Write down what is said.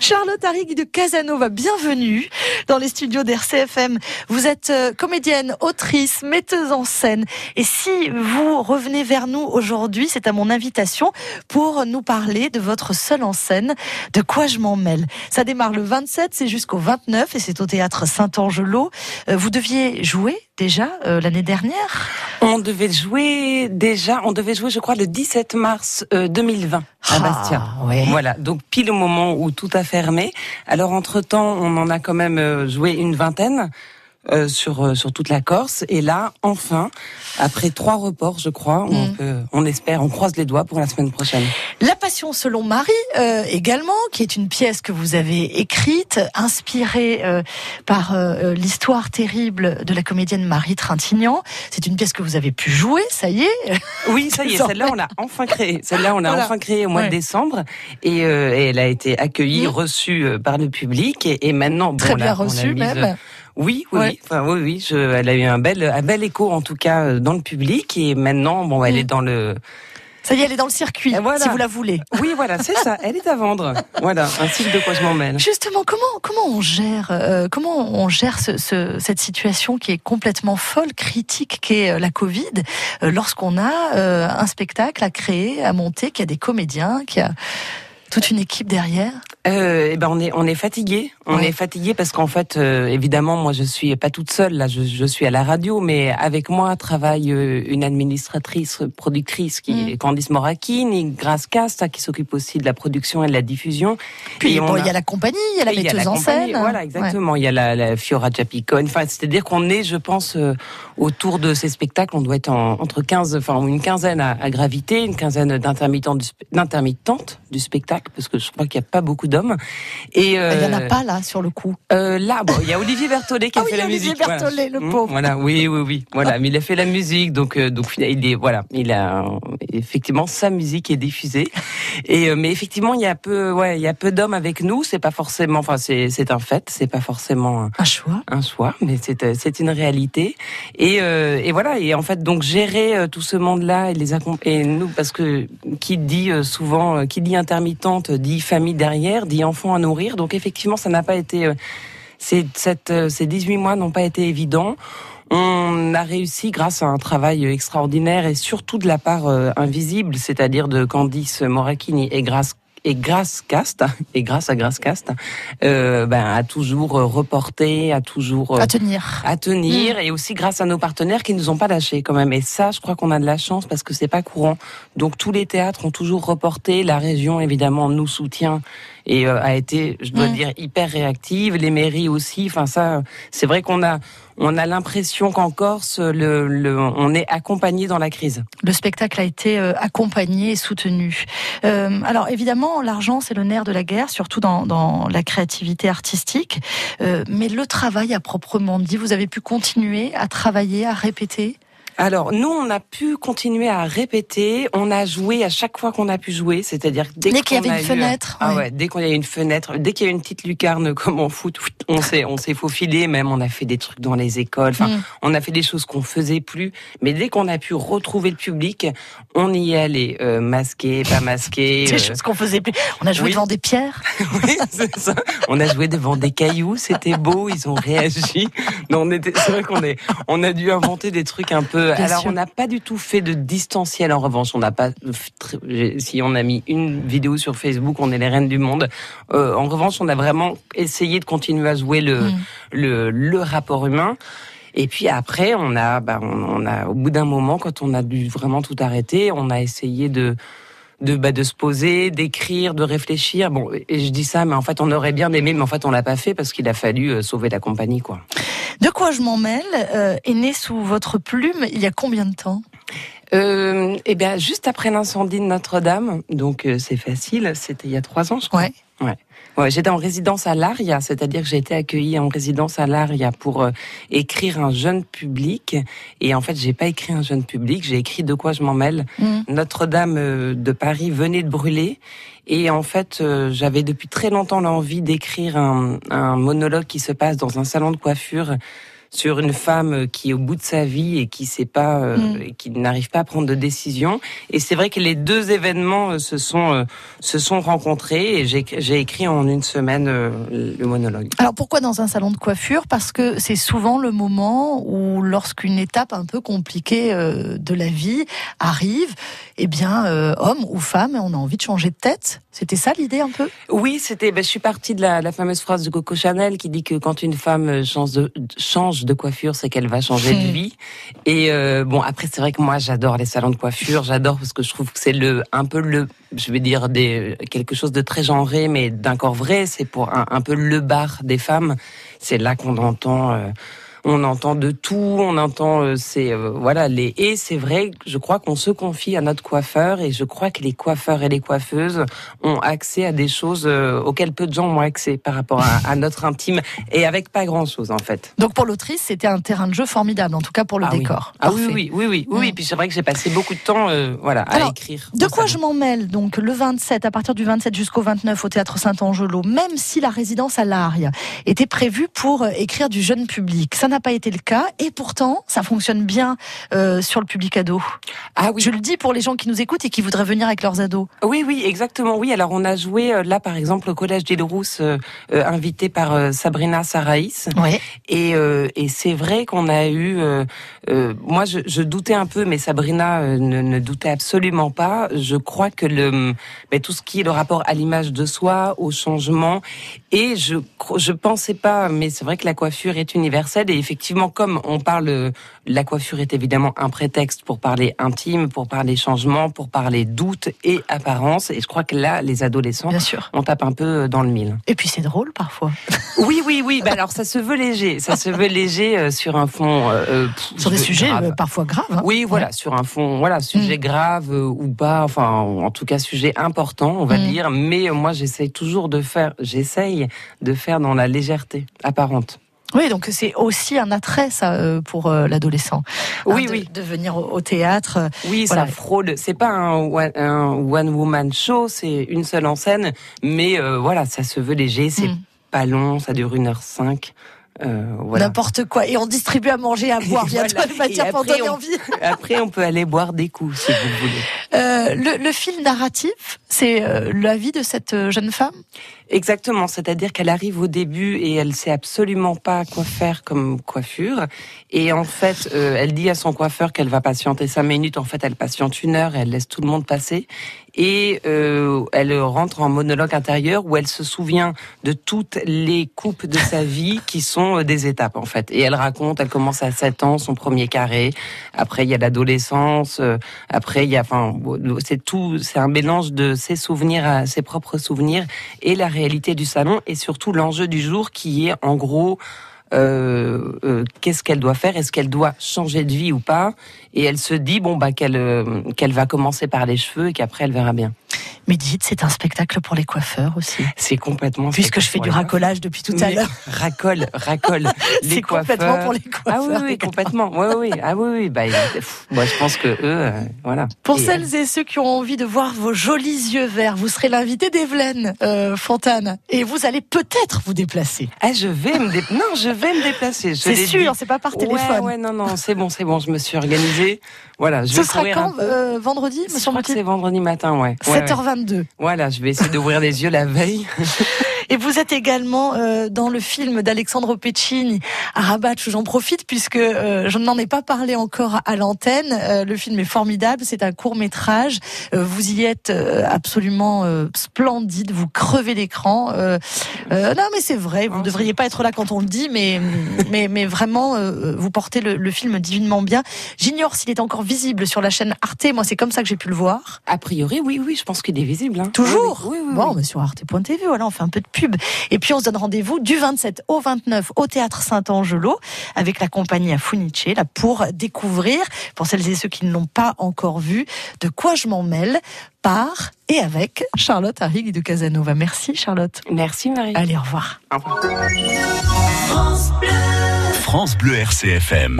Charlotte Harry de Casanova, bienvenue dans les studios d'RCFM. Vous êtes euh, comédienne, autrice, metteuse en scène. Et si vous revenez vers nous aujourd'hui, c'est à mon invitation pour nous parler de votre seule en scène, De quoi je m'en mêle? Ça démarre le 27, c'est jusqu'au 29 et c'est au théâtre Saint-Angelot. Euh, vous deviez jouer déjà euh, l'année dernière On devait jouer déjà, on devait jouer je crois le 17 mars 2020 à Bastia. Ah, ouais. Voilà, donc pile au moment où tout a fermé. Alors entre-temps, on en a quand même euh, joué une vingtaine. Euh, sur euh, sur toute la Corse et là enfin après trois reports je crois on Mm. peut on espère on croise les doigts pour la semaine prochaine La Passion selon Marie euh, également, qui est une pièce que vous avez écrite, inspirée euh, par euh, l'histoire terrible de la comédienne Marie Trintignant. C'est une pièce que vous avez pu jouer, ça y est. Oui, ça y est, celle-là, on l'a enfin créée. Celle-là, on l'a Voilà. enfin créée au mois Ouais. de décembre. Et, euh, et elle a été accueillie, reçue par le public. Et, et maintenant, bon, Très bien reçue même. Oui, oui, Ouais. oui. Enfin, oui, oui. Je, elle a eu un bel, un bel écho, en tout cas, euh, dans le public. Et maintenant, bon, elle Mm. est dans le... Ça y est, elle est dans le circuit, voilà. si vous la voulez. Oui, voilà, c'est ça. Elle est à vendre. Voilà, un cycle de quoi je m'emmène. Justement, comment comment on gère euh, comment on gère ce, ce- cette situation qui est complètement folle, critique, qui est euh, la Covid, euh, lorsqu'on a euh, un spectacle à créer, à monter, qu'il y a des comédiens, qu'il y a toute une équipe derrière? Euh, eh ben on est on est fatigué. On Ouais. est fatigué parce qu'en fait, euh, évidemment, moi je suis pas toute seule là. Je, je suis à la radio, mais avec moi travaille euh, une administratrice, productrice qui Mm. est Candice Morakine, Grace Casta qui s'occupe aussi de la production et de la diffusion. Puis Et bon, on il y a la compagnie, il y a la Et il y a metteuse en scène. Voilà, exactement. Il y a la, la Fiora Japicone. Enfin, c'est-à-dire qu'on est, je pense, euh, autour de ces spectacles, on doit être en- entre 15, enfin, une quinzaine à, à graviter, une quinzaine d'intermittents d'intermittentes du spectacle, parce que je crois qu'il n'y a pas beaucoup d'hommes. Et Bah, Il y en a euh, pas là sur le coup. euh, là, bon, il y a Olivier Berthollet qui Ah a oui, fait la Olivier musique. Berthollet, le Mmh, pauvre. Voilà, oui, oui, oui. Voilà, mais il a fait la musique, donc, euh, donc, il est, voilà, il a effectivement sa musique est diffusée. Et euh, mais effectivement, il y a peu, ouais, il y a peu d'hommes avec nous. C'est pas forcément, enfin, c'est, c'est un fait. C'est pas forcément un, Un choix. un choix, mais c'est, euh, c'est une réalité. Et, euh, et voilà. Et en fait, donc gérer euh, tout ce monde-là et les accom- et nous, parce que qui dit euh, souvent, euh, qui dit intermittente, dit famille derrière, dit enfant à nourrir. Donc effectivement, ça n'a pas été. euh, cette, euh, ces 18 mois n'ont pas été évidents. On a réussi grâce à un travail extraordinaire et surtout de la part euh, invisible, c'est-à-dire de Candice Moracchini et grâce et grâce Cast et grâce à grâce Cast, euh, ben à toujours reporté, à toujours À tenir. à tenir et aussi grâce à nos partenaires qui nous ont pas lâchés quand même. Et ça, je crois qu'on a de la chance parce que c'est pas courant. Donc tous les théâtres ont toujours reporté. La région évidemment nous soutient et euh, a été, je dois Mm. dire, hyper réactive. Les mairies aussi. Enfin ça, c'est vrai qu'on a on a l'impression qu'en Corse, le, le, on est accompagné dans la crise. Le spectacle a été euh, accompagné et soutenu. Euh, alors évidemment, l'argent c'est le nerf de la guerre, surtout dans, dans la créativité artistique. Euh, mais le travail à proprement dit, vous avez pu continuer à travailler, à répéter. Alors, nous, on a pu continuer à répéter. On a joué à chaque fois qu'on a pu jouer, c'est-à-dire dès, Dès qu'il y avait une a fenêtre, Ah ouais. ouais, dès qu'on a eu une fenêtre, dès qu'il y a une petite lucarne comme en foot, on s'est, on s'est faufilé. Même, on a fait des trucs dans les écoles. Enfin, Mm. on a fait des choses qu'on faisait plus. Mais dès qu'on a pu retrouver le public, on y est allé, euh, masqué, pas masqué. Des euh, choses qu'on faisait plus. On a joué oui. devant des pierres. oui, c'est ça. On a joué devant des cailloux, c'était beau, ils ont réagi. Non, on était, c'est vrai qu'on est, on a dû inventer des trucs un peu. Bien Alors, sûr. on n'a pas du tout fait de distanciel. En revanche, on n'a pas. Si on a mis une vidéo sur Facebook, on est les reines du monde. Euh, en revanche, on a vraiment essayé de continuer à jouer le, Mm. le, le rapport humain. Et puis après, on a, bah, on, on a, au bout d'un moment, quand on a dû vraiment tout arrêter, on a essayé de de bah, de se poser, d'écrire, de réfléchir. Bon, et je dis ça, mais en fait, on aurait bien aimé, mais en fait, on l'a pas fait parce qu'il a fallu euh, sauver la compagnie, quoi. De quoi je m'en mêle euh, est né sous votre plume il y a combien de temps? Euh, eh bien, juste après l'incendie de Notre-Dame, donc euh, c'est facile, c'était il y a trois ans, je crois. Ouais. Ouais. J'étais en résidence à l'Aria, c'est-à-dire que j'ai été accueillie en résidence à l'Aria pour euh, écrire un jeune public. Et en fait, j'ai pas écrit un jeune public, j'ai écrit de quoi je m'en mêle. Mm. Notre-Dame euh, de Paris venait de brûler. Et en fait, euh, j'avais depuis très longtemps l'envie d'écrire un, un monologue qui se passe dans un salon de coiffure sur une femme qui est au bout de sa vie et qui sait pas, euh, Mm. qui n'arrive pas à prendre de décision. Et c'est vrai que les deux événements euh, se sont euh, se sont rencontrés et j'ai j'ai écrit en une semaine euh, le monologue. Alors pourquoi dans un salon de coiffure? Parce que c'est souvent le moment où, lorsqu'une étape un peu compliquée euh, de la vie arrive, eh bien, euh, homme ou femme, on a envie de changer de tête. C'était ça l'idée un peu? Oui, c'était. Ben, je suis partie de la, la fameuse phrase de Coco Chanel qui dit que quand une femme change de, change de coiffure, c'est qu'elle va changer de Hmm. vie. Et euh, bon, après, c'est vrai que moi, j'adore les salons de coiffure. J'adore parce que je trouve que c'est le un peu le, je vais dire des quelque chose de très genré, mais d'un corps vrai. C'est pour un, un peu le bar des femmes. C'est là qu'on entend. euh, on entend de tout, on entend euh, c'est euh, voilà les et c'est vrai, je crois qu'on se confie à notre coiffeur et je crois que les coiffeurs et les coiffeuses ont accès à des choses euh, auxquelles peu de gens ont accès par rapport à, à notre intime et avec pas grand chose en fait. Donc pour l'autrice, c'était un terrain de jeu formidable, en tout cas pour le Ah oui. décor. Ah oui Parfait. oui oui oui oui, oui. puis c'est vrai que j'ai passé beaucoup de temps euh, voilà à Alors, écrire. De quoi je m'en mêle Donc le 27, à partir du 27 jusqu'au 29 au théâtre Saint-Angelo, même si la résidence à l'Aria était prévue pour écrire du jeune public, ça n'a pas été le cas et pourtant ça fonctionne bien euh, sur le public ado. Ah oui. Je le dis pour les gens qui nous écoutent et qui voudraient venir avec leurs ados. Oui, oui, exactement. Oui, alors on a joué euh, là, par exemple, au collège Rousse, euh, invité par euh, Sabrina Saraïs. Oui. Et, et c'est vrai qu'on a eu. moi, je, je doutais un peu, mais Sabrina ne, ne doutait absolument pas. Je crois que le, mais tout ce qui est le rapport à l'image de soi, au changement, et je je pensais pas, mais c'est vrai que la coiffure est universelle. Et effectivement, comme on parle, euh, la coiffure est évidemment un prétexte pour parler intime, pour parler changement, pour parler doute et apparence. Et je crois que là, les adolescents, Bien sûr. on tape un peu dans le mille. Et puis c'est drôle parfois. Oui, oui, oui. Bah alors, ça se veut léger. Ça se veut léger euh, sur un fond. euh, euh, pff, Sur des je- sujets grave. euh, parfois graves. hein. Oui, voilà, sur un fond, voilà, sujet grave euh, ou pas, enfin, en tout cas, sujet important, on va Mm. dire. Mais euh, moi, j'essaye toujours de faire, j'essaye de faire dans la légèreté apparente. Oui, donc c'est aussi un attrait ça euh, pour euh, l'adolescent. Oui, Hein, de, oui. De venir au, au théâtre. euh, Oui, Voilà. ça fraude. C'est pas un one, un one woman show, c'est une seule en scène, mais euh, voilà, ça se veut léger, c'est Mm. pas long, ça dure une heure cinq. Euh, voilà. N'importe quoi. Et on distribue à manger, à boire bientôt Voilà. de matière pour donner on- envie. Après, on peut aller boire des coups si vous voulez. Euh, le, le fil narratif, c'est euh, la vie de cette euh, jeune femme? Exactement, c'est-à-dire qu'elle arrive au début et elle sait absolument pas quoi faire comme coiffure. Et en fait, elle dit à son coiffeur qu'elle va patienter cinq minutes. En fait, elle patiente une heure et elle laisse tout le monde passer. Et euh, elle rentre en monologue intérieur où elle se souvient de toutes les coupes de sa vie qui sont euh, des étapes en fait. Et elle raconte, elle commence à 7 ans, son premier carré. Après, il y a l'adolescence. euh, Après, il y a, enfin, c'est tout, c'est un mélange de ses souvenirs, à ses propres souvenirs et la réalité du salon et surtout l'enjeu du jour qui est en gros qu'est-ce qu'elle doit faire? Est-ce qu'elle doit changer de vie ou pas? Et elle se dit bon bah qu'elle euh, qu'elle va commencer par les cheveux et qu'après elle verra bien. Mais dites, c'est un spectacle pour les coiffeurs aussi. C'est complètement. Puisque je fais du racolage depuis tout à l'heure. Racole, racole. c'est complètement pour les coiffeurs. Ah oui, oui complètement. Oui, oui. Ah oui, oui. Bah, pff, bah, je pense que eux, euh, voilà. Pour euh, celles et ceux qui ont envie de voir vos jolis yeux verts, vous serez l'invité d'Evelyne euh, Fontane et vous allez peut-être vous déplacer. Ah, je vais me dé... non, je vais me déplacer. C'est sûr, c'est pas par téléphone. Ouais, non, non, c'est bon, c'est bon. Je me suis organisée. Voilà, je Ce sera quand vendredi, me Mathilde. C'est vendredi matin, ouais. ouais 7h20. Voilà, je vais essayer d'ouvrir les yeux la veille. Et vous êtes également euh, dans le film d'Alexandre Pecini à Rabat. J'en profite puisque euh, je n'en ai pas parlé encore à l'antenne. Euh, le film est formidable. C'est un court métrage. Euh, vous y êtes euh, absolument euh, splendide. Vous crevez l'écran. Euh, euh, non, mais c'est vrai. Vous ne devriez pas être là quand on le dit, mais mais mais vraiment, euh, vous portez le, le film divinement bien. J'ignore s'il est encore visible sur la chaîne Arte. Moi, c'est comme ça que j'ai pu le voir. A priori, oui, oui, je pense qu'il est visible. Hein. Toujours Oui, oui, oui. Bon, mais sur arte.tv, voilà, on fait un peu de pub. Et puis on se donne rendez-vous du 27 au 29 au Théâtre Saint-Angelo avec la compagnie à Funice, là, pour découvrir, pour celles et ceux qui ne l'ont pas encore vu, de quoi je m'en mêle par et avec Charlotte Harrig de Casanova. Merci Charlotte. Merci, Marie. Allez, au revoir. Au revoir. France Bleu RCFM.